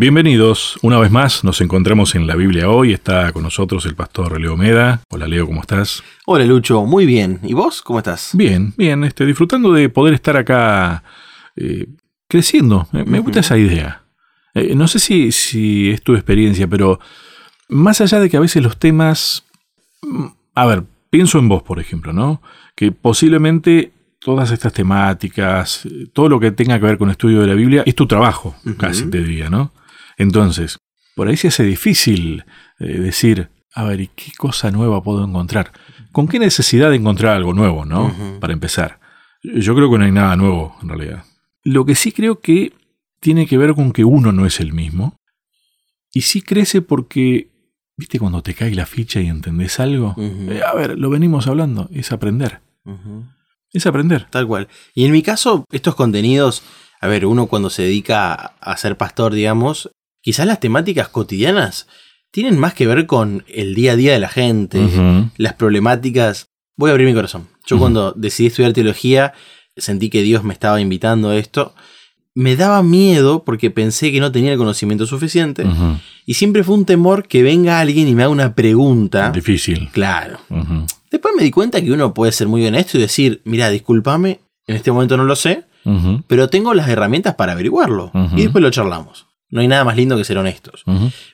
Bienvenidos, una vez más nos encontramos en la Biblia hoy, está con nosotros el pastor Leo Meda. Hola Leo, ¿cómo estás? Hola Lucho, muy bien. ¿Y vos cómo estás? Bien, bien, este, disfrutando de poder estar acá eh, creciendo, me, gusta esa idea. Eh, no sé si, si es tu experiencia, pero más allá de que a veces los temas... mm, A ver, pienso en vos, por ejemplo, ¿no? Que posiblemente todas estas temáticas, eh, todo lo que tenga que ver con estudio de la Biblia, es tu trabajo, casi te diría, ¿no? Entonces, por ahí se hace difícil eh, decir, a ver, ¿y qué cosa nueva puedo encontrar? ¿Con qué necesidad de encontrar algo nuevo, no? Para empezar. Yo creo que no hay nada nuevo, en realidad. Lo que sí creo que tiene que ver con que uno no es el mismo. Y sí crece porque, viste, cuando te cae la ficha y entendés algo, eh, a ver, lo venimos hablando, es aprender. Es aprender. Tal cual. Y en mi caso, estos contenidos, a ver, uno cuando se dedica a- a ser pastor, digamos, quizás las temáticas cotidianas tienen más que ver con el día a día de la gente, las problemáticas. Voy a abrir mi corazón. Yo cuando decidí estudiar teología, sentí que Dios me estaba invitando a esto. Me daba miedo porque pensé que no tenía el conocimiento suficiente. Y siempre fue un temor que venga alguien y me haga una pregunta. Difícil. Claro. Después me di cuenta que uno puede ser muy honesto y decir, mira, discúlpame, en este momento no lo sé, pero tengo las herramientas para averiguarlo. Y después lo charlamos. No hay nada más lindo que ser honestos.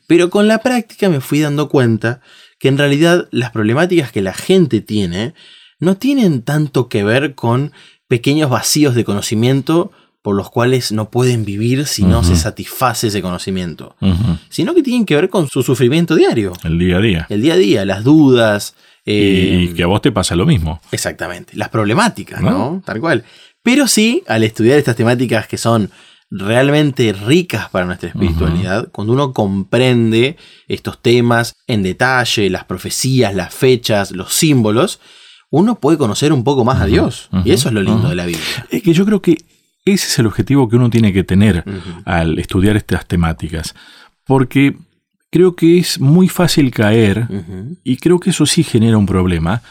Pero con la práctica me fui dando cuenta que en realidad las problemáticas que la gente tiene no tienen tanto que ver con pequeños vacíos de conocimiento por los cuales no pueden vivir si no se satisface ese conocimiento, sino que tienen que ver con su sufrimiento diario, El día a día. el día a día, las dudas. eh, y que a vos te pasa lo mismo. Exactamente, las problemáticas, ¿no? ¿No? Tal cual. Pero sí, al estudiar estas temáticas que son realmente ricas para nuestra espiritualidad, cuando uno comprende estos temas en detalle, las profecías, las fechas, los símbolos, uno puede conocer un poco más a Dios. y eso es lo lindo de la Biblia. Es que yo creo que ese es el objetivo que uno tiene que tener al estudiar estas temáticas. Porque creo que es muy fácil caer, y creo que eso sí genera un problema,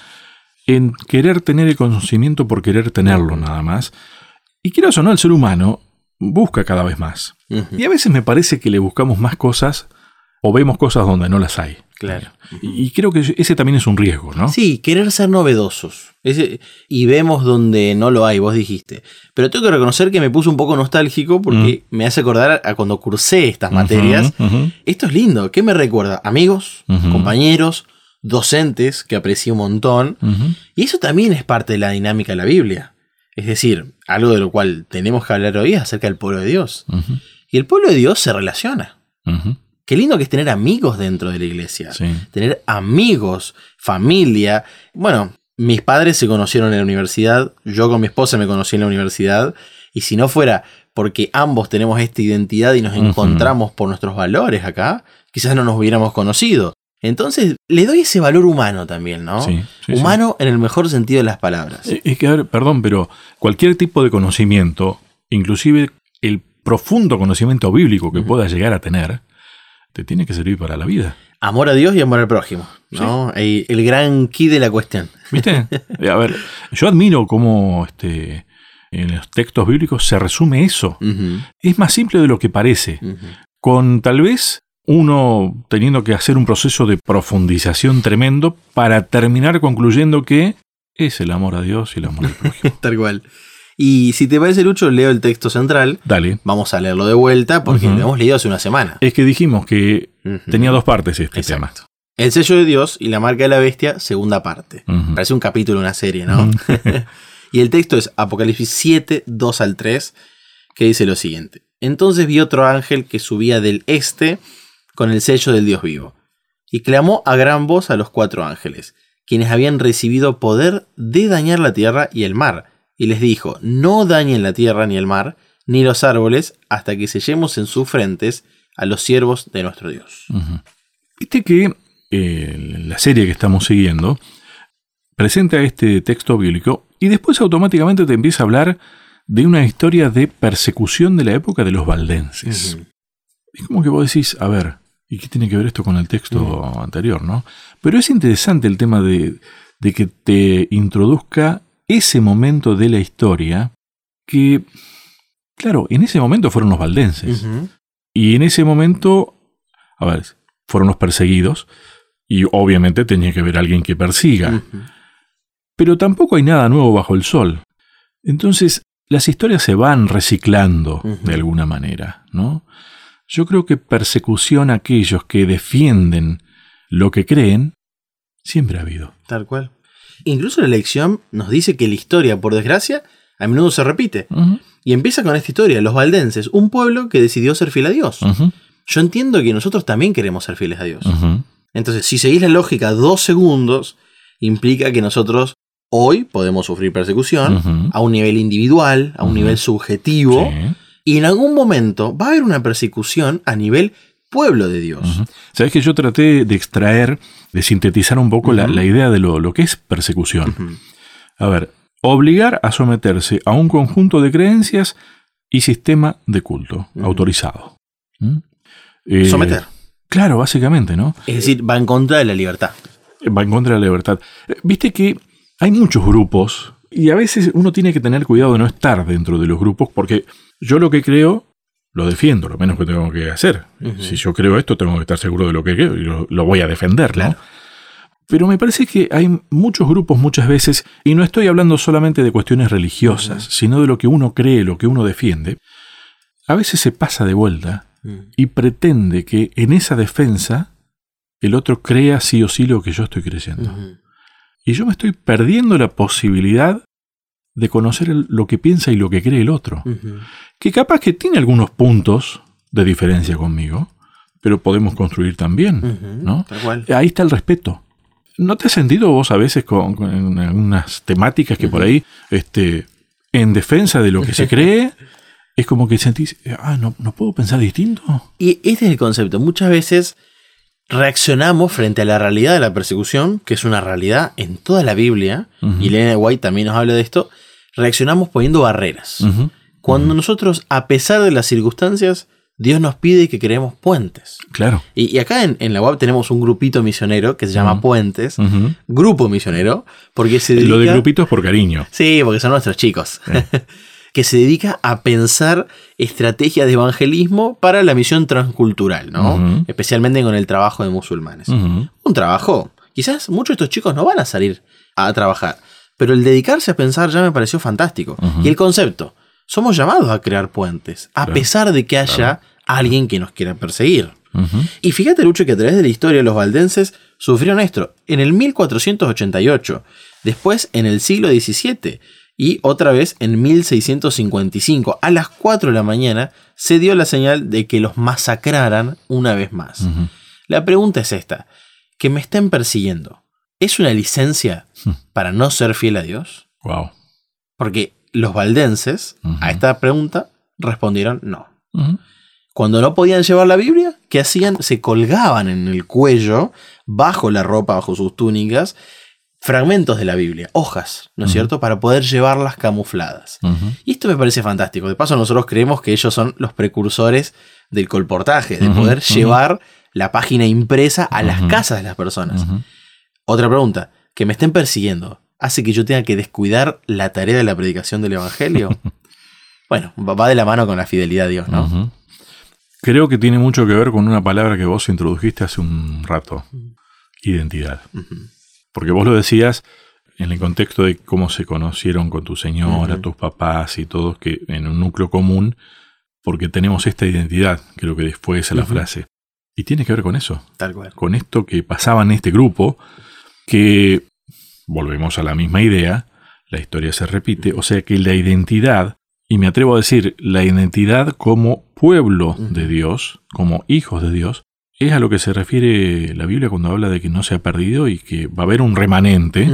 en querer tener el conocimiento por querer tenerlo nada más. Y quieras o no, el ser humano busca cada vez más. Y a veces me parece que le buscamos más cosas o vemos cosas donde no las hay. Claro. Y y creo que ese también es un riesgo, ¿no? Sí, querer ser novedosos. Ese- y vemos donde no lo hay, vos dijiste. Pero tengo que reconocer que me puso un poco nostálgico porque me hace acordar a cuando cursé estas materias. Esto es lindo. ¿Qué me recuerda? Amigos, compañeros, docentes que aprecié un montón. Y eso también es parte de la dinámica de la Biblia. Es decir, algo de lo cual tenemos que hablar hoy es acerca del pueblo de Dios. Y el pueblo de Dios se relaciona. Qué lindo que es tener amigos dentro de la iglesia. Sí. Tener amigos, familia. Bueno, mis padres se conocieron en la universidad, yo con mi esposa me conocí en la universidad, y si no fuera porque ambos tenemos esta identidad y nos encontramos por nuestros valores acá, quizás no nos hubiéramos conocido. Entonces, le doy ese valor humano también, ¿no? Sí, sí, humano en el mejor sentido de las palabras. Eh, Es que, a ver, perdón, pero cualquier tipo de conocimiento, inclusive el profundo conocimiento bíblico que Ujú. puedas llegar a tener, te tiene que servir para la vida. Amor a Dios y amor al prójimo, ¿no? El, el gran key de la cuestión. ¿Viste? Eh, a ver, yo admiro cómo este, en los textos bíblicos se resume eso. Es más simple de lo que parece, con tal vez uno teniendo que hacer un proceso de profundización tremendo para terminar concluyendo que es el amor a Dios y el amor al prójimo. Tal cual. Y si te parece, Lucho, leo el texto central. Dale. Vamos a leerlo de vuelta porque lo hemos leído hace una semana. Es que dijimos que tenía dos partes este Exacto. El sello de Dios y la marca de la bestia, segunda parte. tema. Parece un capítulo una serie, ¿no? Y el texto es Apocalipsis 7, 2 al 3, que dice lo siguiente. Entonces vi otro ángel que subía del este con el sello del Dios vivo, y clamó a gran voz a los cuatro ángeles, quienes habían recibido poder de dañar la tierra y el mar, y les dijo, no dañen la tierra ni el mar, ni los árboles, hasta que sellemos en sus frentes a los siervos de nuestro Dios. Viste que eh, la serie que estamos siguiendo presenta este texto bíblico y después automáticamente te empieza a hablar de una historia de persecución de la época de los valdenses. Es como que vos decís, a ver, ¿y qué tiene que ver esto con el texto anterior, no? Pero es interesante el tema de, de que te introduzca ese momento de la historia que, claro, en ese momento fueron los valdenses. Y en ese momento, a ver, fueron los perseguidos y obviamente tenía que haber alguien que persiga. Pero tampoco hay nada nuevo bajo el sol. Entonces, las historias se van reciclando de alguna manera, ¿no? Yo creo que persecución a aquellos que defienden lo que creen, siempre ha habido. Tal cual. Incluso la lección nos dice que la historia, por desgracia, a menudo se repite. Y empieza con esta historia, los valdenses, un pueblo que decidió ser fiel a Dios. Yo entiendo que nosotros también queremos ser fieles a Dios. Entonces, si seguís la lógica dos segundos, implica que nosotros hoy podemos sufrir persecución a un nivel individual, a un nivel subjetivo, Sí. Y en algún momento va a haber una persecución a nivel pueblo de Dios. Ujú. Sabes que yo traté de extraer, de sintetizar un poco la, idea de lo, lo que es persecución. A ver, obligar a someterse a un conjunto de creencias y sistema de culto autorizado. ¿Mm? Eh, Someter. Claro, básicamente, ¿no? Es decir, va en contra de la libertad. Va en contra de la libertad. Eh, Viste que hay muchos grupos y a veces uno tiene que tener cuidado de no estar dentro de los grupos porque yo lo que creo lo defiendo, lo menos que tengo que hacer. Si yo creo esto, tengo que estar seguro de lo que creo y lo, lo voy a defender. Pero me parece que hay muchos grupos muchas veces, y no estoy hablando solamente de cuestiones religiosas, sino de lo que uno cree, lo que uno defiende, a veces se pasa de vuelta Mm. y pretende que en esa defensa el otro crea sí o sí lo que yo estoy creyendo. Y yo me estoy perdiendo la posibilidad de conocer el- lo que piensa y lo que cree el otro. Que capaz que tiene algunos puntos de diferencia conmigo, pero podemos construir también. ¿no? Tal cual. Ahí está el respeto. ¿No te has sentido vos a veces con, con en algunas temáticas que por ahí, este, en defensa de lo que se cree, es como que sentís, ah, no, no puedo pensar distinto? Y este es el concepto. Muchas veces reaccionamos frente a la realidad de la persecución, que es una realidad en toda la Biblia, y Elena White también nos habla de esto, reaccionamos poniendo barreras. Cuando nosotros, a pesar de las circunstancias, Dios nos pide que creemos puentes. Claro. Y, y acá en, en la web tenemos un grupito misionero que se llama. Puentes, grupo misionero, porque se dedica... Lo de grupitos por cariño. Sí, porque son nuestros chicos. que se dedica a pensar estrategias de evangelismo para la misión transcultural, ¿no? Especialmente con el trabajo de musulmanes. Un trabajo. Quizás muchos de estos chicos no van a salir a trabajar, pero el dedicarse a pensar ya me pareció fantástico. Y el concepto, somos llamados a crear puentes, a Claro. pesar de que haya alguien que nos quiera perseguir. Y fíjate, Lucho, que a través de la historia los valdenses sufrieron esto en el 1488, después en el siglo XVII y otra vez en 1655. A las 4 de la mañana se dio la señal de que los masacraran una vez más. La pregunta es esta, que me estén persiguiendo, ¿es una licencia Hmm. para no ser fiel a Dios? Wow. Porque los valdenses a esta pregunta respondieron no. Cuando no podían llevar la Biblia, ¿qué hacían? Se colgaban en el cuello, bajo la ropa, bajo sus túnicas, fragmentos de la Biblia, hojas, ¿no es cierto? Para poder llevarlas camufladas. Y esto me parece fantástico. De paso, nosotros creemos que ellos son los precursores del colportaje, de poder llevar la página impresa a las casas de las personas. Otra pregunta, que me estén persiguiendo, ¿hace que yo tenga que descuidar la tarea de la predicación del Evangelio? bueno, va de la mano con la fidelidad a Dios, ¿no? Creo que tiene mucho que ver con una palabra que vos introdujiste hace un rato. Identidad. Porque vos lo decías en el contexto de cómo se conocieron con tu señora, tus papás y todos, que en un núcleo común, porque tenemos esta identidad, creo que fue esa la frase. Y tiene que ver con eso, Tal cual. con esto que pasaba en este grupo, que volvemos a la misma idea, la historia se repite, o sea que la identidad, y me atrevo a decir, la identidad como pueblo de. Dios, como hijos de Dios, es a lo que se refiere la Biblia cuando habla de que no se ha perdido y que va a haber un remanente,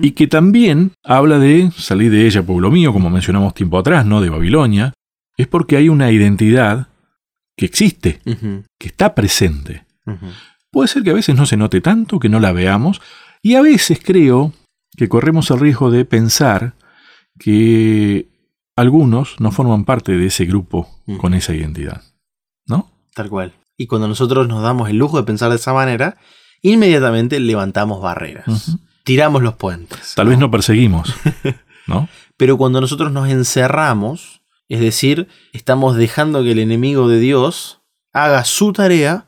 y que también habla de salir de ella, pueblo mío, como mencionamos tiempo atrás, ¿no? De Babilonia, es porque hay una identidad que existe, que está presente. Puede ser que a veces no se note tanto, que no la veamos, y a veces creo que corremos el riesgo de pensar que algunos no forman parte de ese grupo Ujú. con esa identidad. ¿No? Tal cual. Y cuando nosotros nos damos el lujo de pensar de esa manera, inmediatamente levantamos barreras. Tiramos los puentes. Tal vez no perseguimos, ¿no? Pero cuando nosotros nos encerramos Es decir, estamos dejando que el enemigo de Dios haga su tarea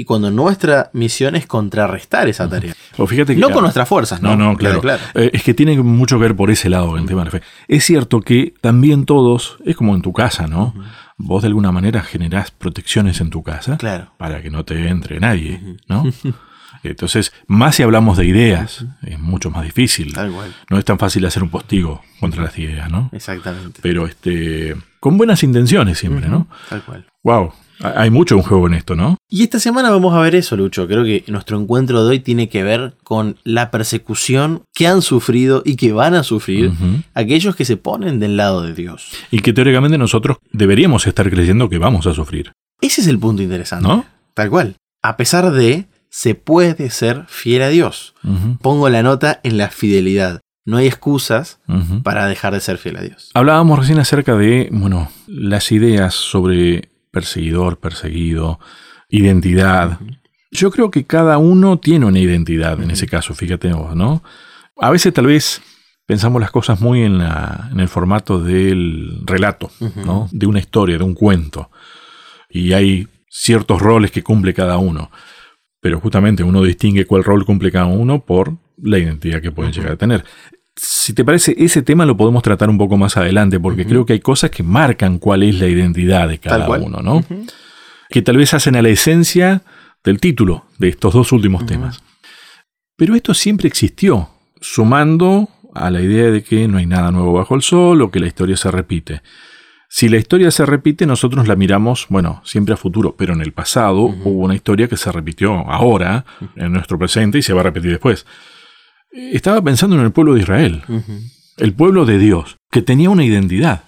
y cuando nuestra misión es contrarrestar esa tarea. O fíjate que, No con nuestras fuerzas, ¿no? No, no, claro. Eh, es que tiene mucho que ver por ese lado el tema de la fe. Es cierto que también todos, es como en tu casa, ¿no? Vos de alguna manera generás protecciones en tu casa Claro. para que no te entre nadie, ¿no? Entonces, más si hablamos de ideas, es mucho más difícil. Tal cual. No es tan fácil hacer un postigo contra las ideas, ¿no? Exactamente. Pero este, con buenas intenciones siempre, ¿no? Tal cual. Wow, hay mucho en juego en esto, ¿no? Y esta semana vamos a ver eso, Lucho. Creo que nuestro encuentro de hoy tiene que ver con la persecución que han sufrido y que van a sufrir aquellos que se ponen del lado de Dios. Y que teóricamente nosotros deberíamos estar creyendo que vamos a sufrir, Ese es el punto interesante. ¿no? Tal cual. A pesar de, se puede ser fiel a Dios. Pongo la nota en la fidelidad. No hay excusas para dejar de ser fiel a Dios. Hablábamos recién acerca de, bueno, las ideas sobre perseguidor, perseguido, identidad. Yo creo que cada uno tiene una identidad en ese caso, fíjate vos, ¿no? A veces tal vez pensamos las cosas muy en, la- en el formato del relato, ¿no? De una historia, de un cuento. Y hay ciertos roles que cumple cada uno. Pero justamente uno distingue cuál rol cumple cada uno por la identidad que pueden llegar a tener. Si te parece, ese tema lo podemos tratar un poco más adelante, porque creo que hay cosas que marcan cuál es la identidad de cada uno, ¿no? Que tal vez hacen a la esencia del título de estos dos últimos temas. Pero esto siempre existió, sumando a la idea de que no hay nada nuevo bajo el sol o que la historia se repite. Si la historia se repite, nosotros la miramos, bueno, siempre a futuro, pero en el pasado hubo una historia que se repitió ahora, en nuestro presente, y se va a repetir después. Estaba pensando en el pueblo de Israel, el pueblo de Dios, que tenía una identidad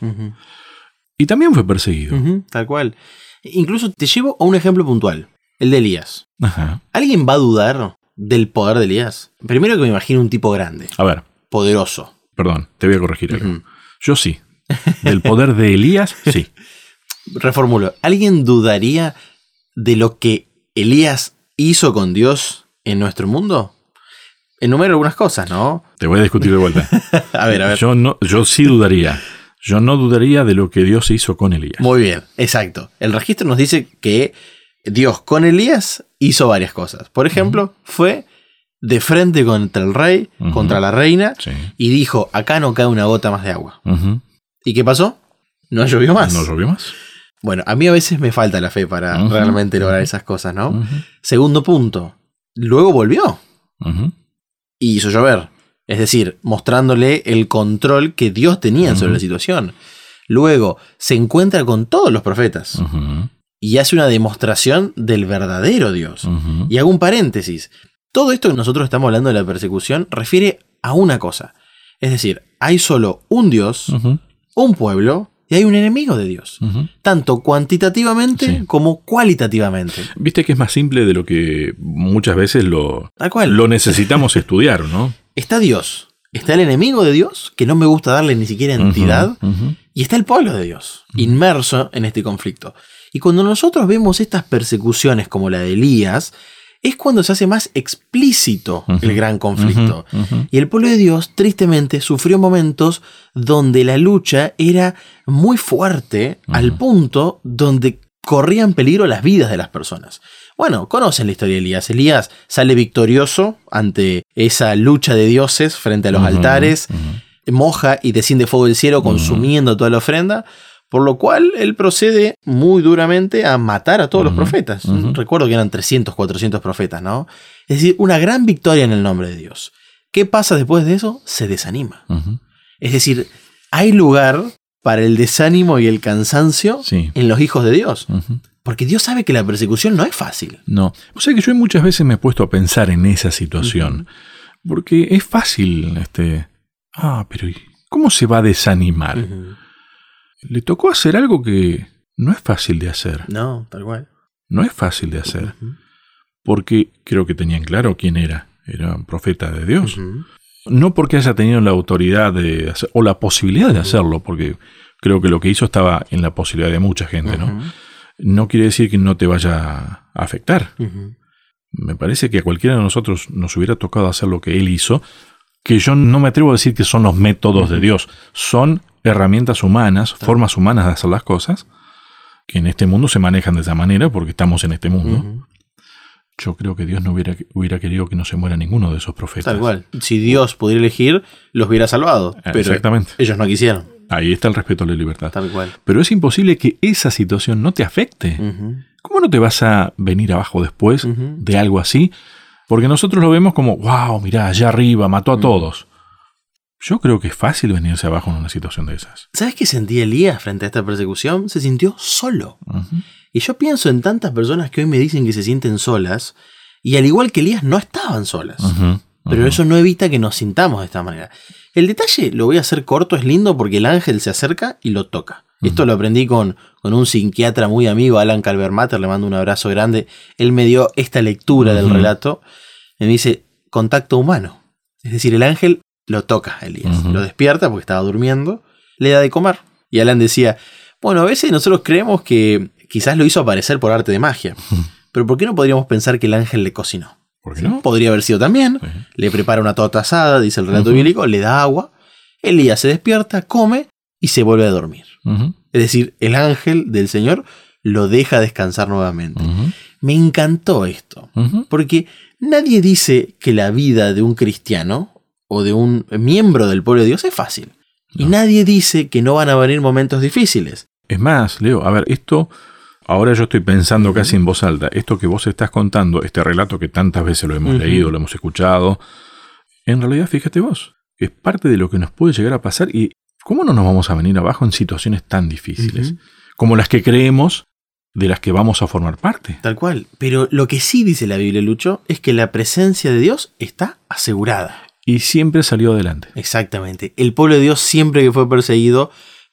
y también fue perseguido. Tal cual. Incluso te llevo a un ejemplo puntual. El de Elías. Ajá. ¿Alguien va a dudar del poder de Elías? Primero que me imagino un tipo grande, A ver, poderoso. perdón, te voy a corregir algo. Yo sí. Del poder de Elías, sí. Reformulo. ¿Alguien dudaría de lo que Elías hizo con Dios en nuestro mundo? Enumero algunas cosas, ¿no? Te voy a discutir de vuelta. A ver, a ver. Yo, no, yo sí dudaría. Yo no dudaría de lo que Dios hizo con Elías. Muy bien, exacto. El registro nos dice que Dios con Elías hizo varias cosas. Por ejemplo, fue de frente contra el rey, contra la reina, Sí. y dijo, acá no cae una gota más de agua. ¿Y qué pasó? No llovió más. ¿No llovió más? Bueno, a mí a veces me falta la fe para realmente lograr esas cosas, ¿no? Segundo punto, luego volvió. Y hizo llover. Es decir, mostrándole el control que Dios tenía sobre la situación. Luego se encuentra con todos los profetas y hace una demostración del verdadero Dios. Y hago un paréntesis. Todo esto que nosotros estamos hablando de la persecución refiere a una cosa. Es decir, hay solo un Dios, un pueblo y hay un enemigo de Dios. Tanto cuantitativamente Sí. como cualitativamente. Viste que es más simple de lo que muchas veces lo, lo necesitamos estudiar, ¿no? Está Dios. Está el enemigo de Dios, que no me gusta darle ni siquiera entidad. Y está el pueblo de Dios, inmerso en este conflicto. Y cuando nosotros vemos estas persecuciones como la de Elías, es cuando se hace más explícito el gran conflicto. Y el pueblo de Dios, tristemente, sufrió momentos donde la lucha era muy fuerte al punto donde corrían peligro las vidas de las personas. Bueno, conocen la historia de Elías. Elías sale victorioso ante esa lucha de dioses frente a los altares, moja y desciende fuego del cielo consumiendo toda la ofrenda, por lo cual él procede muy duramente a matar a todos los profetas. Recuerdo que eran 300, 400 profetas, ¿no? Es decir, una gran victoria en el nombre de Dios. ¿Qué pasa después de eso? Se desanima. Es decir, hay lugar para el desánimo y el cansancio Sí. en los hijos de Dios. Porque Dios sabe que la persecución no es fácil. No. O sea que yo muchas veces me he puesto a pensar en esa situación. Porque es fácil, este. Ah, pero ¿y ¿cómo se va a desanimar? Le tocó hacer algo que no es fácil de hacer. No, tal cual. No es fácil de hacer. Porque creo que tenían claro quién era. Era un profeta de Dios. No porque haya tenido la autoridad de hacer, o la posibilidad de hacerlo, porque creo que lo que hizo estaba en la posibilidad de mucha gente, ¿no? No quiere decir que no te vaya a afectar. Me parece que a cualquiera de nosotros nos hubiera tocado hacer lo que él hizo, que yo no me atrevo a decir que son los métodos de Dios, son herramientas humanas, formas humanas de hacer las cosas, que en este mundo se manejan de esa manera porque estamos en este mundo. Yo creo que Dios no hubiera, hubiera querido que no se muera ninguno de esos profetas. Tal cual. Si Dios pudiera elegir, los hubiera salvado. Eh, Pero Exactamente. ellos no quisieron. Ahí está el respeto a la libertad. Tal cual. Pero es imposible que esa situación no te afecte. ¿Cómo no te vas a venir abajo después de algo así? Porque nosotros lo vemos como, wow, mirá, allá arriba, mató a todos. Yo creo que es fácil venirse abajo en una situación de esas. ¿Sabes qué sentía Elías frente a esta persecución? Se sintió solo. Y yo pienso en tantas personas que hoy me dicen que se sienten solas, y al igual que Elías, no estaban solas. Pero eso no evita que nos sintamos de esta manera. El detalle, lo voy a hacer corto, es lindo porque el ángel se acerca y lo toca. Esto lo aprendí con, con un psiquiatra muy amigo, Alan Calvermatter, le mando un abrazo grande. Él me dio esta lectura del relato. Y me dice, contacto humano. Es decir, el ángel lo toca a Elías, lo despierta porque estaba durmiendo, le da de comer. Y Alan decía, bueno, a veces nosotros creemos que quizás lo hizo aparecer por arte de magia. Pero ¿por qué no podríamos pensar que el ángel le cocinó? ¿Por qué no? Podría haber sido también. Le prepara una torta asada, dice el relato bíblico, le da agua. Elías se despierta, come y se vuelve a dormir. Es decir, el ángel del Señor lo deja descansar nuevamente. Me encantó esto, porque nadie dice que la vida de un cristiano o de un miembro del pueblo de Dios es fácil. Y nadie dice que no van a venir momentos difíciles. Es más, Leo, a ver, esto, ahora yo estoy pensando casi en voz alta, esto que vos estás contando, este relato que tantas veces lo hemos leído, lo hemos escuchado, en realidad, fíjate vos, es parte de lo que nos puede llegar a pasar y cómo no nos vamos a venir abajo en situaciones tan difíciles, como las que creemos de las que vamos a formar parte. Tal cual. Pero lo que sí dice la Biblia, Lucho, es que la presencia de Dios está asegurada. Y siempre salió adelante. Exactamente. El pueblo de Dios siempre que fue perseguido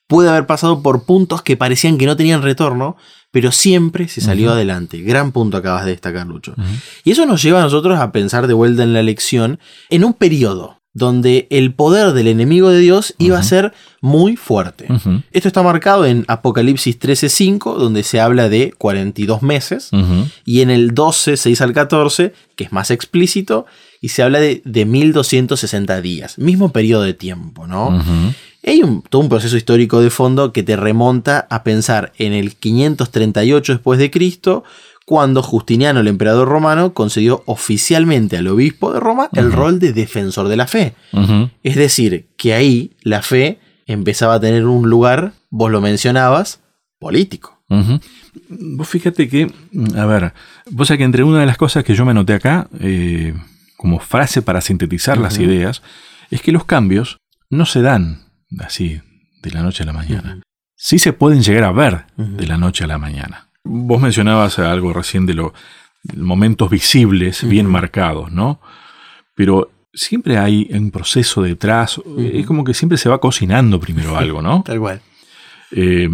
puede haber pasado por puntos que parecían que no tenían retorno, pero siempre se salió adelante. Gran punto acabas de destacar, Lucho. Y eso nos lleva a nosotros a pensar de vuelta en la lección en un periodo donde el poder del enemigo de Dios iba a ser muy fuerte. Esto está marcado en Apocalipsis 13:5, donde se habla de 42 meses, Ujú. y en el 12, 6 al 14, que es más explícito, y se habla de, de 1260 días, mismo periodo de tiempo, ¿no? Hay un, todo un proceso histórico de fondo que te remonta a pensar en el 538 después de Cristo, cuando Justiniano, el emperador romano, concedió oficialmente al obispo de Roma el rol de defensor de la fe. Es decir, que ahí la fe empezaba a tener un lugar, vos lo mencionabas, político. Vos fíjate que, a ver, vos sabés que entre una de las cosas que yo me anoté acá, eh, como frase para sintetizar las ideas, es que los cambios no se dan así de la noche a la mañana. Sí se pueden llegar a ver de la noche a la mañana. Vos mencionabas algo recién de los momentos visibles, bien marcados, ¿no? Pero siempre hay un proceso detrás, es como que siempre se va cocinando primero algo, ¿no? Tal cual. Eh,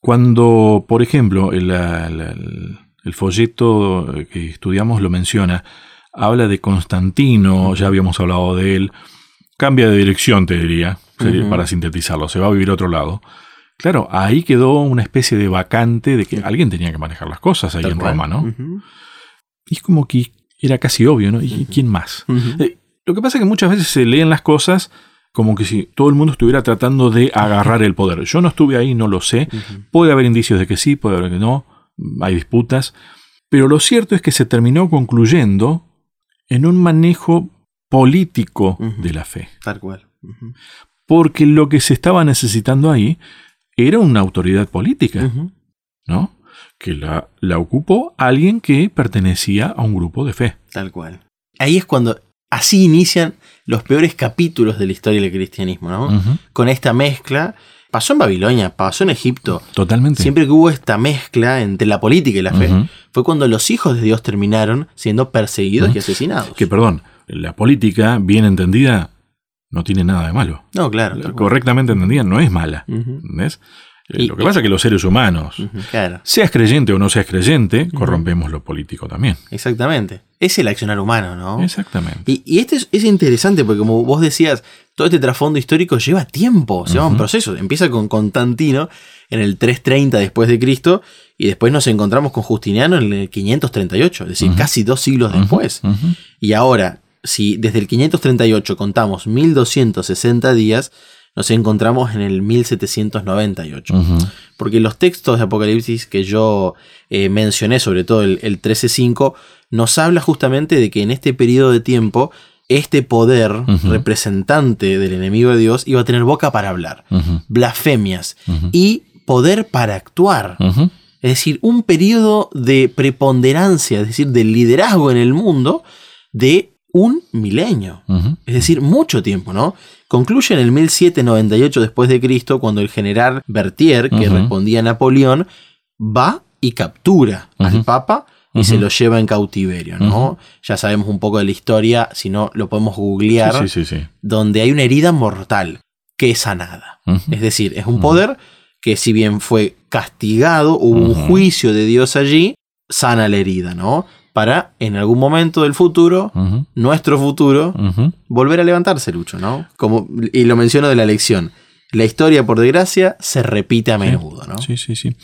cuando, por ejemplo, el, el- el folleto que estudiamos lo menciona, habla de Constantino, ya habíamos hablado de él, cambia de dirección, te diría, para sintetizarlo, se va a vivir a otro lado. Claro, ahí quedó una especie de vacante de que alguien tenía que manejar las cosas ahí Tal en cual. Roma, ¿no? Y es como que era casi obvio, ¿no? ¿Y quién más? Eh, Lo que pasa es que muchas veces se leen las cosas como que si todo el mundo estuviera tratando de agarrar el poder. Yo no estuve ahí, no lo sé. Puede haber indicios de que sí, puede haber que no. Hay disputas. Pero lo cierto es que se terminó concluyendo en un manejo político de la fe. Tal cual. Porque lo que se estaba necesitando ahí era una autoridad política. ¿no? Que la, la ocupó alguien que pertenecía a un grupo de fe. Tal cual. Ahí es cuando así inician los peores capítulos de la historia del cristianismo, ¿no? Con esta mezcla. Pasó en Babilonia, pasó en Egipto. Totalmente. Siempre que hubo esta mezcla entre la política y la fe, fue cuando los hijos de Dios terminaron siendo perseguidos y asesinados. Que, perdón, la política, bien entendida, no tiene nada de malo. No, claro. Correctamente entendida, no es mala. Ujú. ¿Entendés? Eh, Y- lo que pasa es que los seres humanos, Claro, seas creyente o no seas creyente, corrompemos lo político también. exactamente. Es el accionar humano, ¿no? Exactamente. Y, y este es, es interesante porque como vos decías, todo este trasfondo histórico lleva tiempo, lleva un Ujú. proceso. Empieza con Constantino en el 330 después de Cristo y después nos encontramos con Justiniano en el 538, es decir, casi dos siglos después. Y ahora, si desde el 538 contamos 1260 días, nos encontramos en el 1798. Ujú. Porque los textos de Apocalipsis que yo eh, mencioné, sobre todo el, el 13.5, nos habla justamente de que en este periodo de tiempo, este poder representante del enemigo de Dios iba a tener boca para hablar, blasfemias y poder para actuar. Es decir, un periodo de preponderancia, es decir, de liderazgo en el mundo de un milenio. Es decir, mucho tiempo, ¿no? Concluye en el 1798 después de Cristo cuando el general Berthier, que respondía a Napoleón, va y captura al. Papa y se lo lleva en cautiverio, ¿no? Ya sabemos un poco de la historia, si no lo podemos googlear, Sí, sí, sí. sí. donde hay una herida mortal que es sanada. Es decir, es un poder que si bien fue castigado, hubo un juicio de Dios allí, sana la herida, ¿no? Para en algún momento del futuro, nuestro futuro, volver a levantarse, Lucho, ¿no? Como, y lo menciono de la lección. La historia, por desgracia, se repite a menudo, ¿no? Sí, sí, sí.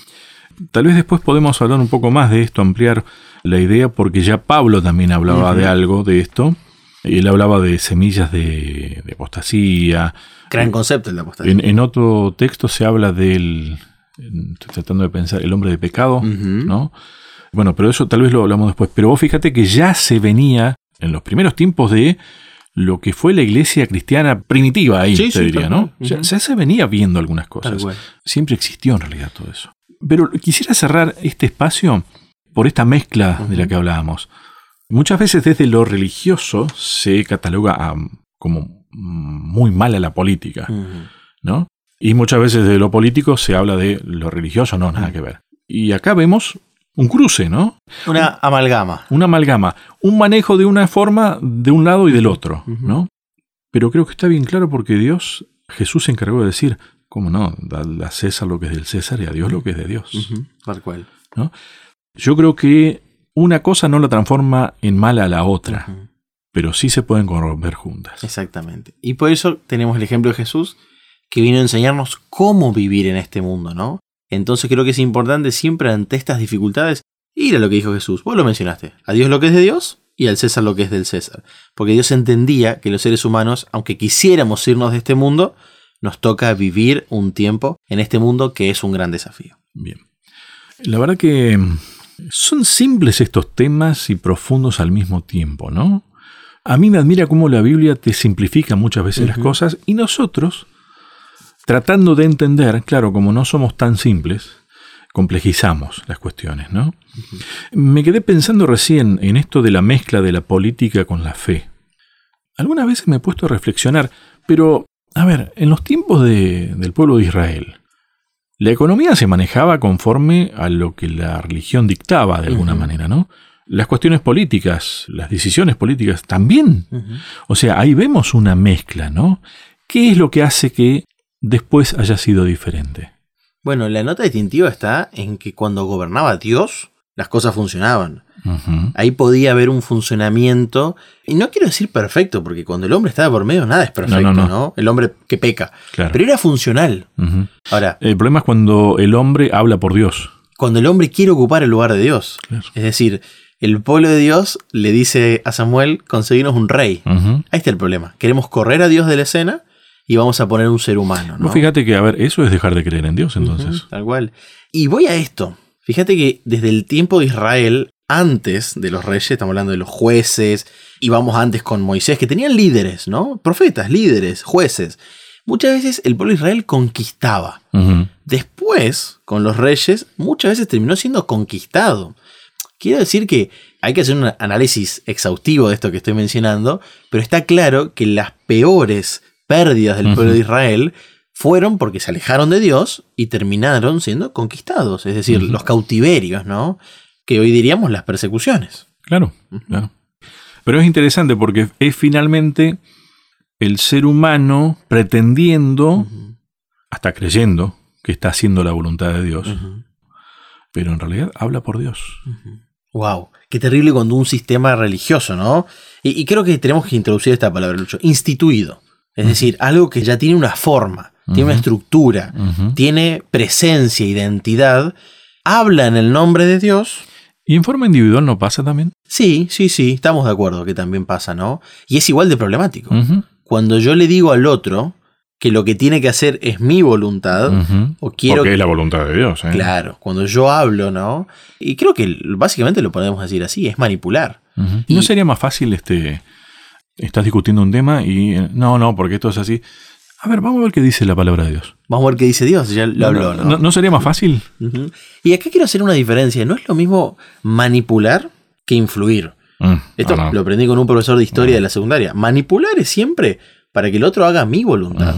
Tal vez después podemos hablar un poco más de esto, ampliar la idea, porque ya Pablo también hablaba de algo de esto. Él hablaba de semillas de, de apostasía. Gran concepto el de apostasía. En, en otro texto se habla del, estoy tratando de pensar, el hombre de pecado. ¿no? Bueno, pero eso tal vez lo hablamos después. Pero vos fíjate que ya se venía en los primeros tiempos de lo que fue la iglesia cristiana primitiva ahí, Sí, te sí, diría, ¿no? Ya, se venía viendo algunas cosas. Siempre existió en realidad todo eso. Pero quisiera cerrar este espacio por esta mezcla de la que hablábamos. Muchas veces desde lo religioso se cataloga a- como muy mala la política. ¿no? Y muchas veces de lo político se habla de lo religioso, no, nada que ver. Y acá vemos un cruce, ¿no? Una amalgama. Una amalgama, un manejo de una forma de un lado y del otro. ¿no? Pero creo que está bien claro porque Dios, Jesús se encargó de decir, ¿cómo no? Dale a César lo que es del César y a Dios lo que es de Dios. Tal cual. Yo creo que una cosa no la transforma en mala a la otra, pero sí se pueden corromper juntas. Exactamente. Y por eso tenemos el ejemplo de Jesús que vino a enseñarnos cómo vivir en este mundo, ¿no? Entonces creo que es importante siempre ante estas dificultades ir a lo que dijo Jesús. Vos lo mencionaste. A Dios lo que es de Dios y al César lo que es del César. Porque Dios entendía que los seres humanos, aunque quisiéramos irnos de este mundo, nos toca vivir un tiempo en este mundo que es un gran desafío. Bien. La verdad que mm, son simples estos temas y profundos al mismo tiempo, ¿no? A mí me admira cómo la Biblia te simplifica muchas veces las cosas y nosotros, tratando de entender, claro, como no somos tan simples, complejizamos las cuestiones, ¿no? Me quedé pensando recién en esto de la mezcla de la política con la fe. Algunas veces me he puesto a reflexionar, pero, a ver, en los tiempos de- del pueblo de Israel, la economía se manejaba conforme a lo que la religión dictaba de alguna manera, ¿no? Las cuestiones políticas, las decisiones políticas también. O sea, ahí vemos una mezcla, ¿no? ¿Qué es lo que hace que después haya sido diferente? Bueno, la nota distintiva está en que cuando gobernaba Dios, las cosas funcionaban. Ahí podía haber un funcionamiento, y no quiero decir perfecto, porque cuando el hombre estaba por medio nada es perfecto, No, ¿no? no, no. El hombre que peca. Claro. Pero era funcional. Ahora, El problema es cuando el hombre habla por Dios. cuando el hombre quiere ocupar el lugar de Dios, Claro. es decir, el pueblo de Dios le dice a Samuel, conseguirnos un rey. Ahí está el problema. Queremos correr a Dios de la escena y vamos a poner un ser humano, ¿no? Vos fíjate que, a ver, eso es dejar de creer en Dios entonces. Tal cual. Y voy a esto. Fíjate que desde el tiempo de Israel, antes de los reyes, estamos hablando de los jueces, y vamos antes con Moisés, que tenían líderes, ¿no? Profetas, líderes, jueces. Muchas veces el pueblo de Israel conquistaba. Después, con los reyes, muchas veces terminó siendo conquistado. Quiero decir que hay que hacer un análisis exhaustivo de esto que estoy mencionando, pero está claro que las peores pérdidas del pueblo de Israel fueron porque se alejaron de Dios y terminaron siendo conquistados, es decir, los cautiverios, ¿no? Que hoy diríamos las persecuciones. Claro, claro. Pero es interesante porque es finalmente el ser humano pretendiendo, hasta creyendo, que está haciendo la voluntad de Dios, pero en realidad habla por Dios. Wow, qué terrible cuando un sistema religioso, ¿no? Y, y creo que tenemos que introducir esta palabra, Lucho, instituido. Es decir, algo que ya tiene una forma, tiene una estructura, tiene presencia, identidad, habla en el nombre de Dios. ¿Y en forma individual no pasa también? Sí, sí, sí, estamos de acuerdo que también pasa, ¿no? Y es igual de problemático. Cuando yo le digo al otro, que lo que tiene que hacer es mi voluntad, o quiero Porque es la voluntad de Dios. ¿eh? Claro, cuando yo hablo, ¿no? Y creo que básicamente lo podemos decir así, es manipular. ¿Y no sería más fácil, este, estás discutiendo un tema y eh, no, no, porque esto es así. A ver, vamos a ver qué dice la palabra de Dios. Vamos a ver qué dice Dios, ya lo habló, ¿no? ¿No, no sería más fácil? Y acá quiero hacer una diferencia, no es lo mismo manipular que influir. Mm, Esto no, lo aprendí con un profesor de historia de la secundaria. Manipular es siempre para que el otro haga mi voluntad.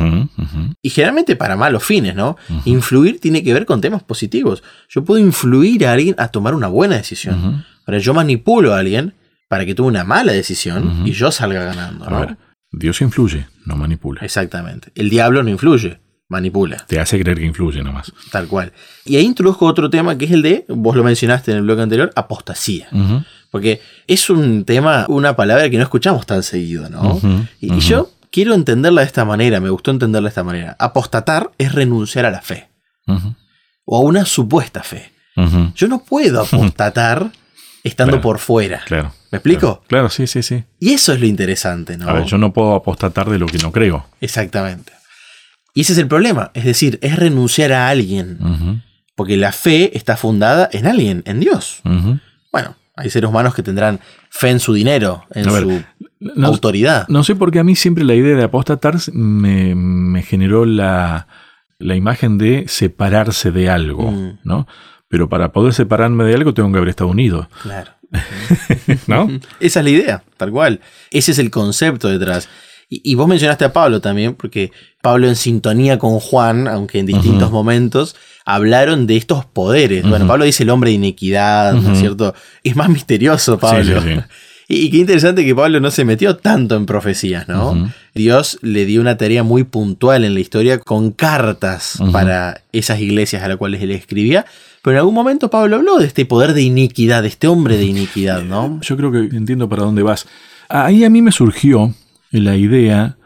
Y generalmente para malos fines, ¿no? Influir tiene que ver con temas positivos. Yo puedo influir a alguien a tomar una buena decisión. Ahora yo manipulo a alguien para que tome una mala decisión y yo salga ganando, A ¿no? ver, Dios influye, no manipula. Exactamente. El diablo no influye, manipula, Te hace creer que influye nomás. tal cual. Y ahí introduzco otro tema que es el de, vos lo mencionaste en el bloque anterior, apostasía. Porque es un tema, una palabra que no escuchamos tan seguido, ¿no? Y, yo quiero entenderla de esta manera, me gustó entenderla de esta manera. Apostatar es renunciar a la fe, o a una supuesta fe. Yo no puedo apostatar estando Claro. por fuera. Claro. ¿Me explico? Claro, Claro, sí, sí, sí. Y eso es lo interesante, ¿no? A ver, yo no puedo apostatar de lo que no creo. Exactamente. Y ese es el problema. Es decir, es renunciar a alguien. Porque la fe está fundada en alguien, en Dios. Bueno, hay seres humanos que tendrán fe en su dinero, en ver, su No, autoridad. no sé por qué a mí siempre la idea de apostatar me, me generó la, la imagen de separarse de algo, Mm. ¿no? Pero para poder separarme de algo tengo que haber estado unido, Claro. ¿No? Esa es la idea, tal cual. Ese es el concepto detrás. Y, vos mencionaste a Pablo también, porque Pablo en sintonía con Juan, aunque en distintos momentos, hablaron de estos poderes. Bueno. Pablo dice el hombre de iniquidad, ¿no es cierto? Es más misterioso Pablo. Sí, sí, sí. Y, y qué interesante que Pablo no se metió tanto en profecías, ¿no? Dios le dio una tarea muy puntual en la historia con cartas para esas iglesias a las cuales él escribía. Pero en algún momento Pablo habló de este poder de iniquidad, de este hombre de iniquidad, ¿no? Yo creo que entiendo para dónde vas. Ahí a mí me surgió la idea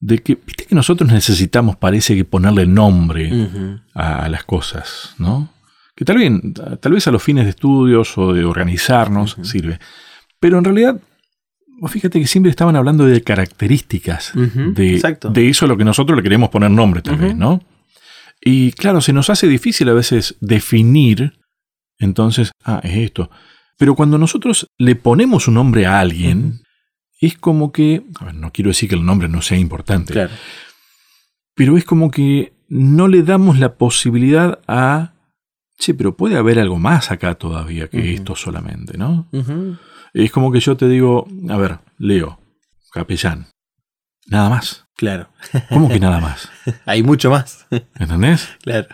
de que, viste que nosotros necesitamos, parece que ponerle nombre a, a las cosas, ¿no? Que tal vez, tal vez a los fines de estudios o de organizarnos sirve. Pero en realidad, vos fíjate que siempre estaban hablando de características de, de eso a lo que nosotros le queremos poner nombre tal vez. ¿no? Y claro, se nos hace difícil a veces definir, entonces, ah, es esto. Pero cuando nosotros le ponemos un nombre a alguien, es como que, a ver, no quiero decir que el nombre no sea importante, Claro. pero es como que no le damos la posibilidad a, che, pero puede haber algo más acá todavía que esto solamente, ¿no? Es como que yo te digo, a ver, Leo, capellán, nada más. Claro. ¿Cómo que nada más? Hay mucho más. ¿Entendés? claro.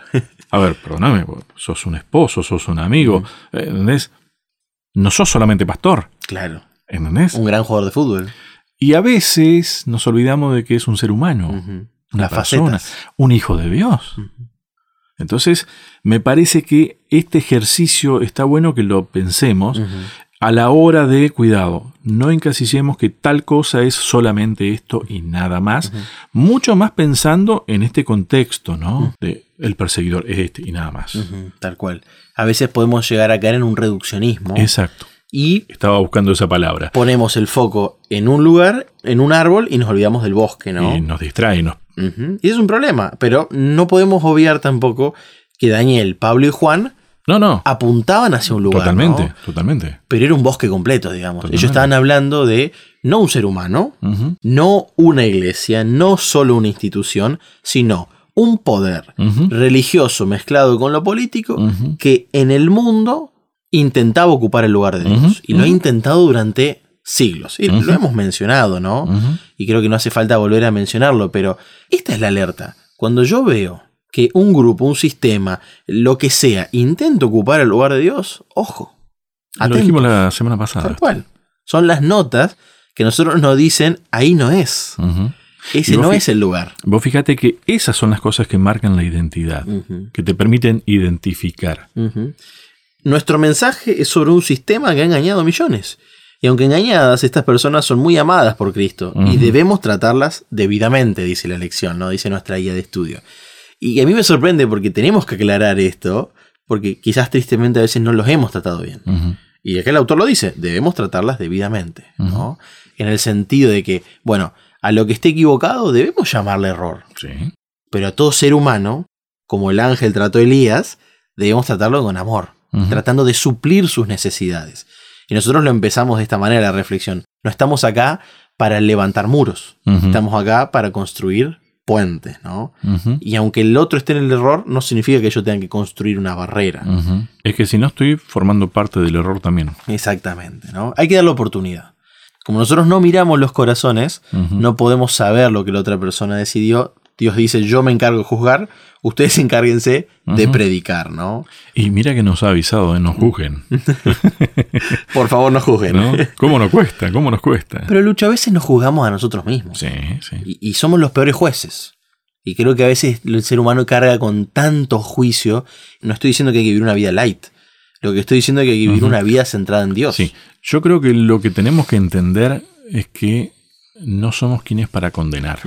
A ver, perdóname, sos un esposo, sos un amigo, ¿entendés? No sos solamente pastor, Claro. ¿entendés? Un gran jugador de fútbol. Y a veces nos olvidamos de que es un ser humano, una Las persona, facetas. un hijo de Dios. Entonces, me parece que este ejercicio está bueno que lo pensemos. A la hora de cuidado. No encasillemos que tal cosa es solamente esto y nada más. Mucho más pensando en este contexto, ¿no? De el perseguidor es este y nada más. Tal cual. A veces podemos llegar a caer en un reduccionismo Exacto. y Estaba buscando esa palabra. ponemos el foco en un lugar, en un árbol y nos olvidamos del bosque, ¿no? Y nos distrae, Ujú. Y es un problema, pero no podemos obviar tampoco que Daniel, Pablo y Juan No, no. apuntaban hacia un lugar. totalmente, ¿no? totalmente. Pero era un bosque completo, digamos. Totalmente. Ellos estaban hablando de no un ser humano, no una iglesia, no solo una institución, sino un poder religioso mezclado con lo político que en el mundo intentaba ocupar el lugar de Dios. Y lo ha intentado durante siglos. Y lo hemos mencionado, ¿no? Y creo que no hace falta volver a mencionarlo, pero esta es la alerta. Cuando yo veo que un grupo, un sistema, lo que sea, intenta ocupar el lugar de Dios, ojo. Lo atentos, dijimos la semana pasada. Tal cual. Son las notas que nosotros nos dicen, ahí no es. Ese no es el lugar. Vos fíjate que esas son las cosas que marcan la identidad, que te permiten identificar. Nuestro mensaje es sobre un sistema que ha engañado a millones. Y aunque engañadas, estas personas son muy amadas por Cristo y debemos tratarlas debidamente, dice la lección, ¿no? Dice nuestra guía de estudio. Y a mí me sorprende porque tenemos que aclarar esto, porque quizás tristemente a veces no los hemos tratado bien. Y acá el autor lo dice, debemos tratarlas debidamente, ¿no? En el sentido de que, bueno, A lo que esté equivocado debemos llamarle error. Sí. Pero a todo ser humano, como el ángel trató a Elías, debemos tratarlo con amor, tratando de suplir sus necesidades. Y nosotros lo empezamos de esta manera la reflexión. No estamos acá para levantar muros, estamos acá para construir puentes, ¿no? Y aunque el otro esté en el error, no significa que yo tenga que construir una barrera. Es que si no estoy formando parte del error también. Exactamente, ¿no? Hay que dar la oportunidad. Como nosotros no miramos los corazones, no podemos saber lo que la otra persona decidió. Dios dice, yo me encargo de juzgar, ustedes encárguense de predicar, ¿no? Y mira que nos ha avisado, ¿eh? no juzguen. Por favor, no juzguen. ¿no? ¿Cómo nos cuesta? ¿Cómo nos cuesta? Pero Lucho, a veces nos juzgamos a nosotros mismos. Sí, sí. Y, y somos los peores jueces. Y creo que a veces el ser humano carga con tanto juicio. No estoy diciendo que hay que vivir una vida light. Lo que estoy diciendo es que hay que vivir una vida centrada en Dios. Sí, yo creo que lo que tenemos que entender es que no somos quienes para condenar.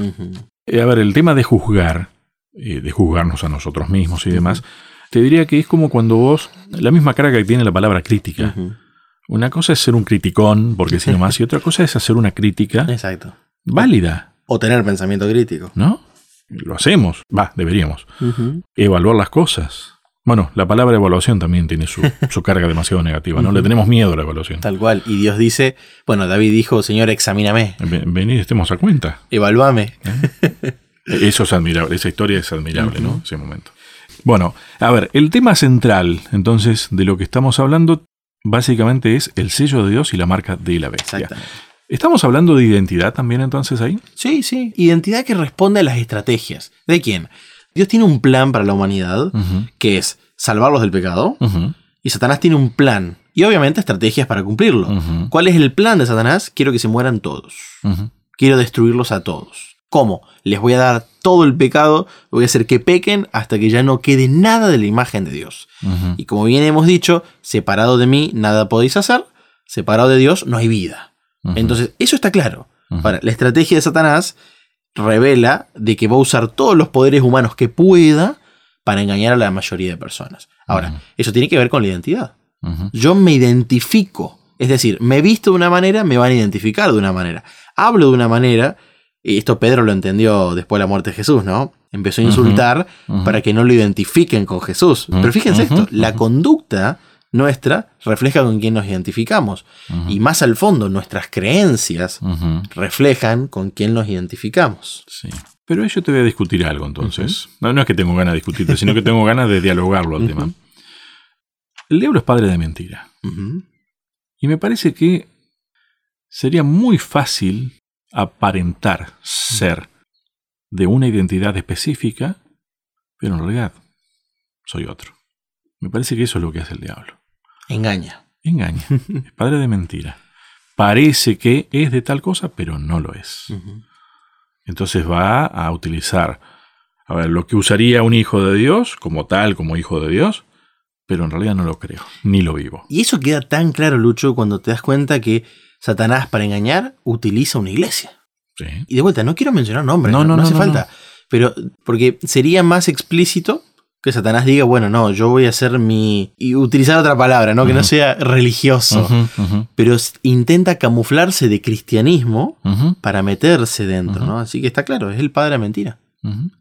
Eh, A ver, el tema de juzgar, eh, de juzgarnos a nosotros mismos y demás, te diría que es como cuando vos, la misma carga que tiene la palabra crítica. Una cosa es ser un criticón, porque si no más, y otra cosa es hacer una crítica Exacto. válida, O tener pensamiento crítico. ¿no? Lo hacemos, va, deberíamos. Evaluar las cosas. Bueno, la palabra evaluación también tiene su, su carga demasiado negativa, ¿no? Le tenemos miedo a la evaluación. Tal cual. Y Dios dice, bueno, David dijo, Señor, examíname, Ven- Venid, estemos a cuenta. evalúame. Eso es admirable, esa historia es admirable, ¿no? Ese momento. Bueno, a ver, el tema central, entonces, de lo que estamos hablando, básicamente es el sello de Dios y la marca de la bestia. Exactamente. ¿Estamos hablando de identidad también entonces ahí? Sí, sí. Identidad que responde a las estrategias. ¿De quién? Dios tiene un plan para la humanidad que es salvarlos del pecado y Satanás tiene un plan y obviamente estrategias para cumplirlo. ¿Cuál es el plan de Satanás? Quiero que se mueran todos. Quiero destruirlos a todos. ¿Cómo? Les voy a dar todo el pecado, voy a hacer que pequen hasta que ya no quede nada de la imagen de Dios. Y como bien hemos dicho, separado de mí nada podéis hacer, separado de Dios no hay vida. Entonces, eso está claro. Ahora, la estrategia de Satanás revela de que va a usar todos los poderes humanos que pueda para engañar a la mayoría de personas. Ahora, eso tiene que ver con la identidad. Yo me identifico. Es decir, me visto de una manera, me van a identificar de una manera. Hablo de una manera, y esto Pedro lo entendió después de la muerte de Jesús, ¿no? Empezó a insultar para que no lo identifiquen con Jesús. Pero fíjense esto, la conducta nuestra refleja con quién nos identificamos. Y más al fondo, nuestras creencias reflejan con quién nos identificamos. Sí. Pero yo te voy a discutir algo entonces. no, no es que tengo ganas de discutirte, sino que tengo ganas de dialogarlo al tema. El diablo es padre de mentira. Y me parece que sería muy fácil aparentar ser de una identidad específica, pero en realidad soy otro. Me parece que eso es lo que hace el diablo. Engaña. Engaña. es padre de mentira. Parece que es de tal cosa, pero no lo es. Entonces va a utilizar a ver, lo que usaría un hijo de Dios, como tal, como hijo de Dios, pero en realidad no lo creo, ni lo vivo. Y eso queda tan claro, Lucho, cuando te das cuenta que Satanás para engañar utiliza una iglesia. Sí. Y de vuelta, no quiero mencionar nombres, No, no, no, hace falta. Pero porque sería más explícito que Satanás diga, bueno, no, yo voy a hacer mi... y utilizar otra palabra, ¿no? Que no sea religioso. Pero intenta camuflarse de cristianismo para meterse dentro. ¿no? Así que está claro, es el padre de mentira.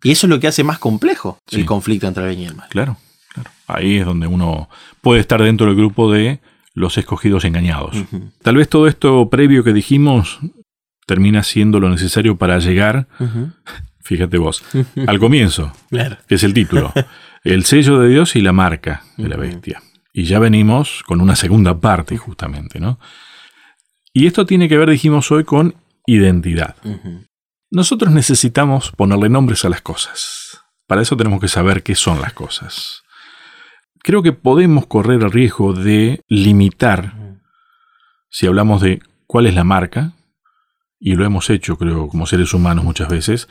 Y eso es lo que hace más complejo Sí. el conflicto entre el bien y el mal. Claro, claro. Ahí es donde uno puede estar dentro del grupo de los escogidos engañados. Tal vez todo esto previo que dijimos termina siendo lo necesario para llegar, fíjate vos, al comienzo, Claro. que es el título, el sello de Dios y la marca de la bestia. Y ya venimos con una segunda parte justamente, ¿no? Y esto tiene que ver, dijimos hoy, con identidad. Nosotros necesitamos ponerle nombres a las cosas. Para eso tenemos que saber qué son las cosas. Creo que podemos correr el riesgo de limitar, si hablamos de cuál es la marca, y lo hemos hecho, creo, como seres humanos muchas veces,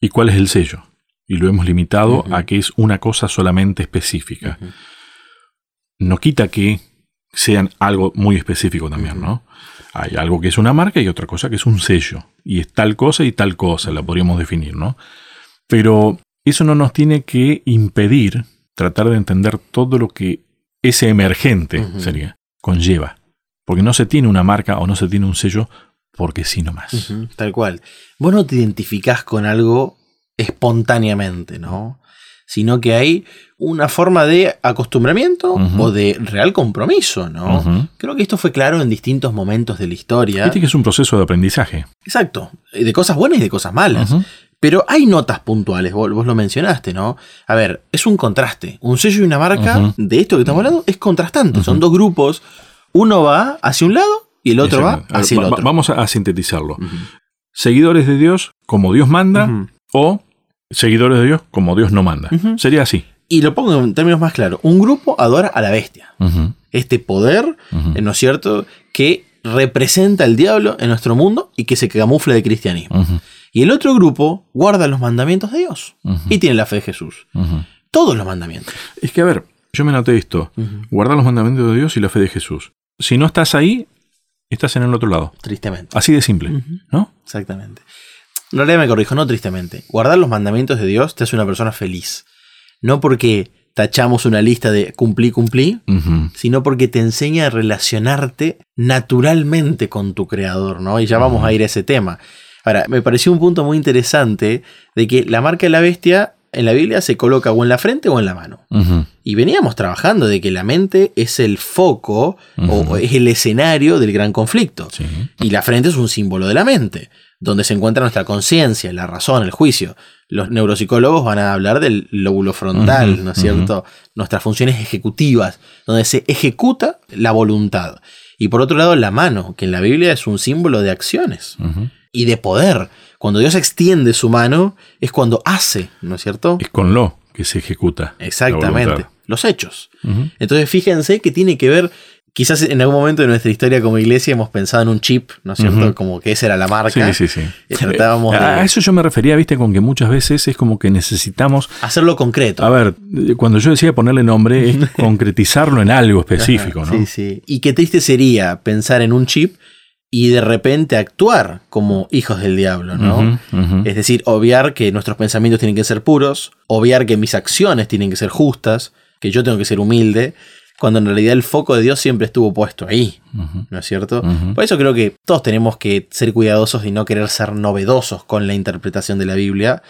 y cuál es el sello. Y lo hemos limitado a que es una cosa solamente específica. No quita que sean algo muy específico también, ¿no? Hay algo que es una marca y otra cosa que es un sello. Y es tal cosa y tal cosa, la podríamos definir, ¿no? Pero eso no nos tiene que impedir tratar de entender todo lo que ese emergente sería, conlleva. Porque no se tiene una marca o no se tiene un sello porque sí nomás. Tal cual. Vos no te identificás con algo espontáneamente, ¿no? Sino que hay una forma de acostumbramiento o de real compromiso, ¿no? Creo que esto fue claro en distintos momentos de la historia. Viste que es un proceso de aprendizaje. Exacto. De cosas buenas y de cosas malas. Pero hay notas puntuales, vos, vos lo mencionaste, ¿no? A ver, es un contraste. Un sello y una marca de esto que estamos hablando es contrastante. Son dos grupos. Uno va hacia un lado y el otro va ver, hacia el otro. Vamos a, sintetizarlo. Seguidores de Dios como Dios manda o seguidores de Dios como Dios no manda. Sería así. Y lo pongo en términos más claros. Un grupo adora a la bestia. Este poder, ¿no es cierto?, que representa al diablo en nuestro mundo y que se camufla de cristianismo. Y el otro grupo guarda los mandamientos de Dios y tiene la fe de Jesús. Todos los mandamientos. Es que, a ver, yo me noté esto. Guardar los mandamientos de Dios y la fe de Jesús. Si no estás ahí, estás en el otro lado. Tristemente. Así de simple. ¿no? Exactamente. En realidad me corrijo, no tristemente. Guardar los mandamientos de Dios te hace una persona feliz. No porque tachamos una lista de cumplí, cumplí, sino porque te enseña a relacionarte naturalmente con tu creador, ¿no? Y ya vamos a ir a ese tema. Ahora, me pareció un punto muy interesante de que la marca de la bestia en la Biblia se coloca o en la frente o en la mano. Y veníamos trabajando de que la mente es el foco o es el escenario del gran conflicto. Sí. Y la frente es un símbolo de la mente, donde se encuentra nuestra conciencia, la razón, el juicio. Los neuropsicólogos van a hablar del lóbulo frontal, ¿no es cierto? Nuestras funciones ejecutivas, donde se ejecuta la voluntad. Y por otro lado, la mano, que en la Biblia es un símbolo de acciones y de poder. Cuando Dios extiende su mano, es cuando hace, ¿no es cierto? Es con lo que se ejecuta. Exactamente. Los hechos. Entonces fíjense que tiene que ver, quizás en algún momento de nuestra historia como iglesia hemos pensado en un chip, ¿no es cierto? Como que esa era la marca. Sí, sí, sí. Tratábamos de- A eso yo me refería, viste, con que muchas veces es como que necesitamos. Hacerlo concreto. A ver, cuando yo decía ponerle nombre, es concretizarlo en algo específico, ¿no? Sí, sí. Y qué triste sería pensar en un chip y de repente actuar como hijos del diablo, ¿no? Es decir, obviar que nuestros pensamientos tienen que ser puros, obviar que mis acciones tienen que ser justas, que yo tengo que ser humilde, cuando en realidad el foco de Dios siempre estuvo puesto ahí, ¿no es cierto? Por eso creo que todos tenemos que ser cuidadosos y no querer ser novedosos con la interpretación de la Biblia,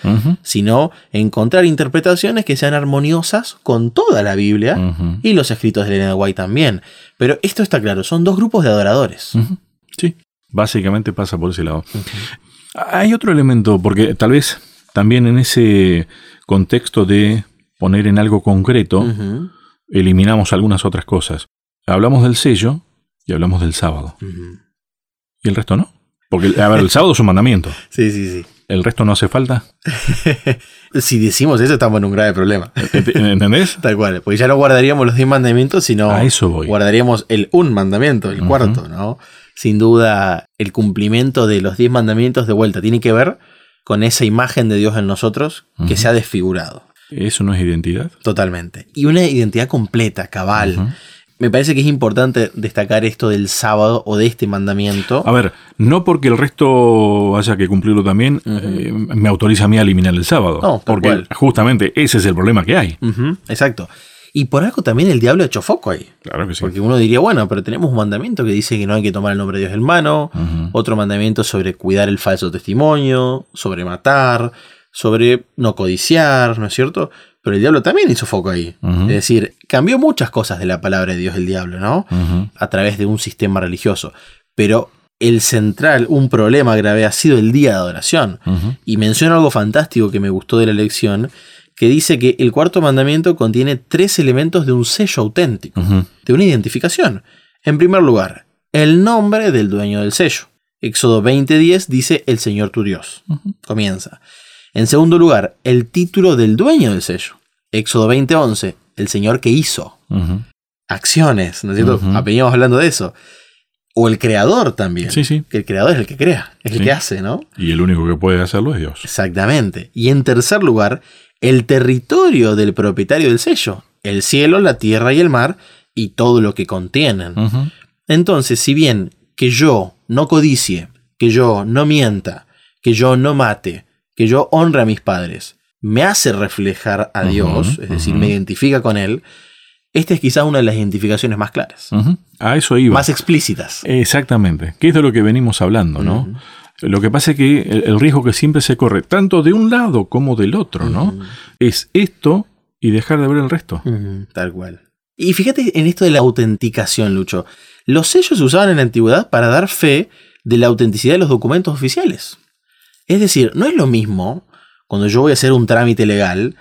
sino encontrar interpretaciones que sean armoniosas con toda la Biblia y los escritos de Elena White también. Pero esto está claro, son dos grupos de adoradores. Sí, básicamente pasa por ese lado. Hay otro elemento, porque tal vez también en ese contexto de poner en algo concreto, eliminamos algunas otras cosas. Hablamos del sello y hablamos del sábado. ¿Y el resto no? Porque, a ver, el sábado es un mandamiento. Sí, sí, sí. ¿El resto no hace falta? si decimos eso, estamos en un grave problema. Ent- ¿Entendés? Tal cual, porque ya no guardaríamos los 10 mandamientos, sino A eso voy. guardaríamos el un mandamiento, el cuarto, ¿no? Sin duda, el cumplimiento de los 10 mandamientos de vuelta tiene que ver con esa imagen de Dios en nosotros que se ha desfigurado. ¿Eso no es identidad? Totalmente. Y una identidad completa, cabal. Me parece que es importante destacar esto del sábado o de este mandamiento. A ver, no porque el resto haya que cumplirlo también, eh, me autoriza a mí a eliminar el sábado. No, porque cual. justamente ese es el problema que hay. Exacto. Y por algo también el diablo ha hecho foco ahí. Claro que sí. Porque uno diría, bueno, pero tenemos un mandamiento que dice que no hay que tomar el nombre de Dios en mano, otro mandamiento sobre cuidar el falso testimonio, sobre matar, sobre no codiciar, ¿no es cierto? Pero el diablo también hizo foco ahí. Es decir, cambió muchas cosas de la palabra de Dios el diablo, ¿no? A través de un sistema religioso. Pero el central, un problema grave, ha sido el día de adoración. Y menciona algo fantástico que me gustó de la lección, que dice que el cuarto mandamiento contiene tres elementos de un sello auténtico, de una identificación. En primer lugar, el nombre del dueño del sello. Éxodo 20:10 dice el Señor tu Dios. Comienza. En segundo lugar, el título del dueño del sello. Éxodo 20:11, el Señor que hizo. Acciones, ¿no es cierto? Veníamos hablando de eso. O el creador también. Sí, sí. Que el creador es el que crea, es el que hace, ¿no? Y el único que puede hacerlo es Dios. Exactamente. Y en tercer lugar, el territorio del propietario del sello. El cielo, la tierra y el mar y todo lo que contienen. Entonces, si bien que yo no codicie, que yo no mienta, que yo no mate, que yo honre a mis padres, me hace reflejar a Dios, es decir, me identifica con Él, esta es quizás una de las identificaciones más claras. A eso iba. más explícitas. Exactamente, que es de lo que venimos hablando, ¿no? Lo que pasa es que el, el riesgo que siempre se corre, tanto de un lado como del otro, ¿no? Es esto y dejar de ver el resto. Tal cual. Y fíjate en esto de la autenticación, Lucho. Los sellos se usaban en la antigüedad para dar fe de la autenticidad de los documentos oficiales. Es decir, no es lo mismo cuando yo voy a hacer un trámite legal,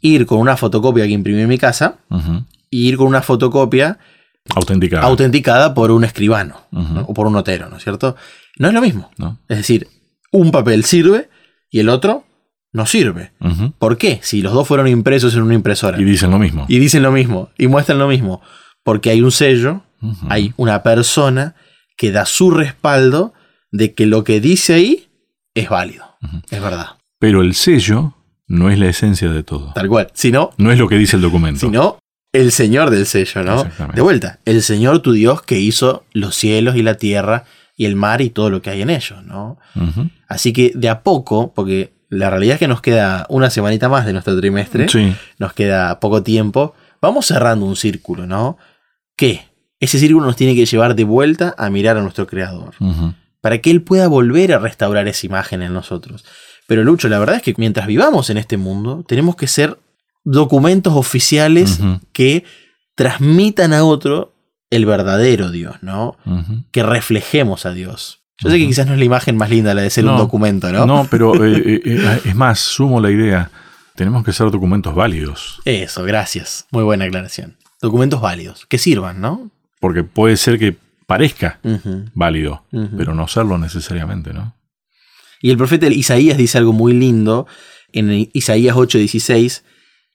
ir con una fotocopia que imprimí en mi casa y ir con una fotocopia autenticada por un escribano o por un notero, ¿no es cierto? No es lo mismo. ¿no? Es decir, un papel sirve y el otro no sirve. ¿Por qué? Si los dos fueron impresos en una impresora Y dicen lo mismo. y dicen lo mismo y muestran lo mismo, porque hay un sello, hay una persona que da su respaldo de que lo que dice ahí es válido, es verdad, Pero el sello no es la esencia de todo. tal cual. Si no, No es lo que dice el documento. si no, el Señor del sello, ¿no? Exactamente. De vuelta, el Señor tu Dios que hizo los cielos y la tierra y el mar y todo lo que hay en ellos, ¿no? Así que de a poco, porque la realidad es que nos queda una semanita más de nuestro trimestre, Sí. nos queda poco tiempo, vamos cerrando un círculo, ¿no? ¿Qué? Ese círculo nos tiene que llevar de vuelta a mirar a nuestro Creador. Para que Él pueda volver a restaurar esa imagen en nosotros. Pero Lucho, la verdad es que mientras vivamos en este mundo, tenemos que ser documentos oficiales que transmitan a otro el verdadero Dios, ¿no? Que reflejemos a Dios. Yo sé que quizás no es la imagen más linda la de ser un documento, ¿no? No, pero eh, eh, eh, es más, sumo la idea. Tenemos que ser documentos válidos. Eso, gracias. Muy buena aclaración. Documentos válidos, que sirvan, ¿no? Porque puede ser que parezca válido, pero no serlo necesariamente, ¿no? Y el profeta Isaías dice algo muy lindo en Isaías 8:16,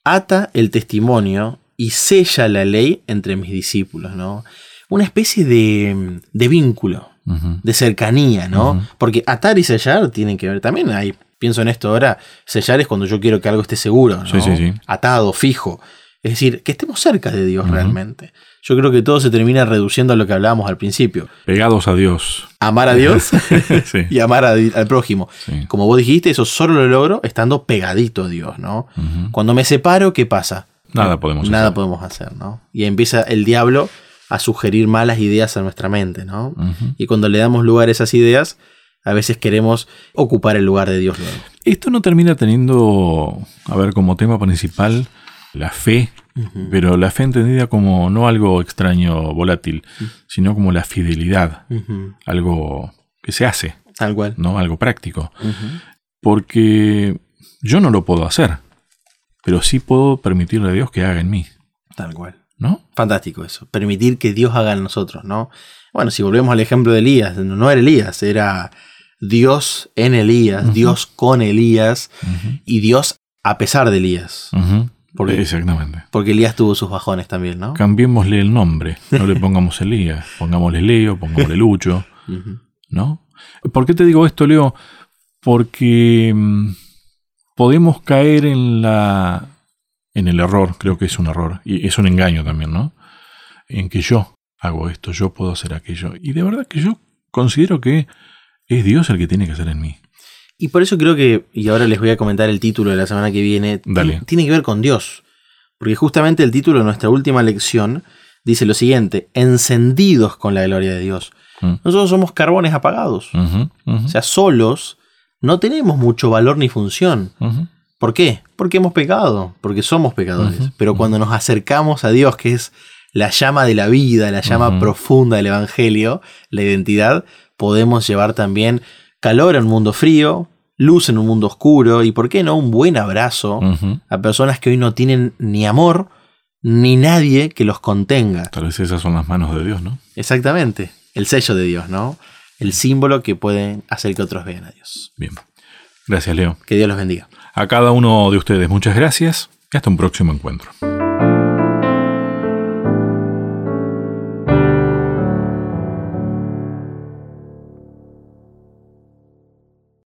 ata el testimonio y sella la ley entre mis discípulos, ¿no? Una especie de, de vínculo, de cercanía, ¿no? Porque atar y sellar tienen que ver también. Hay, pienso en esto ahora, sellar es cuando yo quiero que algo esté seguro, ¿no? Sí, sí, sí. Atado, fijo. Es decir, que estemos cerca de Dios realmente. Yo creo que todo se termina reduciendo a lo que hablábamos al principio. Pegados a Dios. Amar a Dios sí. y amar a- al prójimo. sí. Como vos dijiste, eso solo lo logro estando pegadito a Dios, ¿no? Cuando me separo, ¿qué pasa? Nada podemos Nada hacer. podemos hacer, ¿no? Y empieza el diablo a sugerir malas ideas a nuestra mente, ¿no? Y cuando le damos lugar a esas ideas, a veces queremos ocupar el lugar de Dios luego. Esto no termina teniendo, a ver, como tema principal la fe, pero la fe entendida como no algo extraño, volátil, sino como la fidelidad, algo que se hace, Tal cual. ¿no? Algo práctico. Porque yo no lo puedo hacer, pero sí puedo permitirle a Dios que haga en mí, Tal cual. ¿no? Fantástico eso. Permitir que Dios haga en nosotros, ¿no? Bueno, si volvemos al ejemplo de Elías, no era Elías, era Dios en Elías. Dios con Elías y Dios a pesar de Elías. Ujú. ¿Por qué? Exactamente. Porque Elías tuvo sus bajones también, ¿no? Cambiémosle el nombre, no le pongamos Elías, pongámosle Leo, pongámosle Lucho. ¿no? ¿Por qué te digo esto, Leo? Porque mm, podemos caer en la en el error, creo que es un error y es un engaño también, ¿no? En que yo hago esto, yo puedo hacer aquello y de verdad que yo considero que es Dios el que tiene que hacer en mí. Y por eso creo que, y ahora les voy a comentar el título de la semana que viene, Dale. tiene que ver con Dios. Porque justamente el título de nuestra última lección dice lo siguiente, encendidos con la gloria de Dios. Mm. Nosotros somos carbones apagados. O sea, solos no tenemos mucho valor ni función. ¿Por qué? Porque hemos pecado, porque somos pecadores. Pero cuando nos acercamos a Dios, que es la llama de la vida, la llama profunda del Evangelio, la identidad, podemos llevar también calor en un mundo frío, luz en un mundo oscuro y, ¿por qué no?, un buen abrazo a personas que hoy no tienen ni amor ni nadie que los contenga. Tal vez esas son las manos de Dios, ¿no? Exactamente, el sello de Dios, ¿no? El símbolo que puede hacer que otros vean a Dios. Bien. Gracias, Leo. Que Dios los bendiga. A cada uno de ustedes muchas gracias y hasta un próximo encuentro.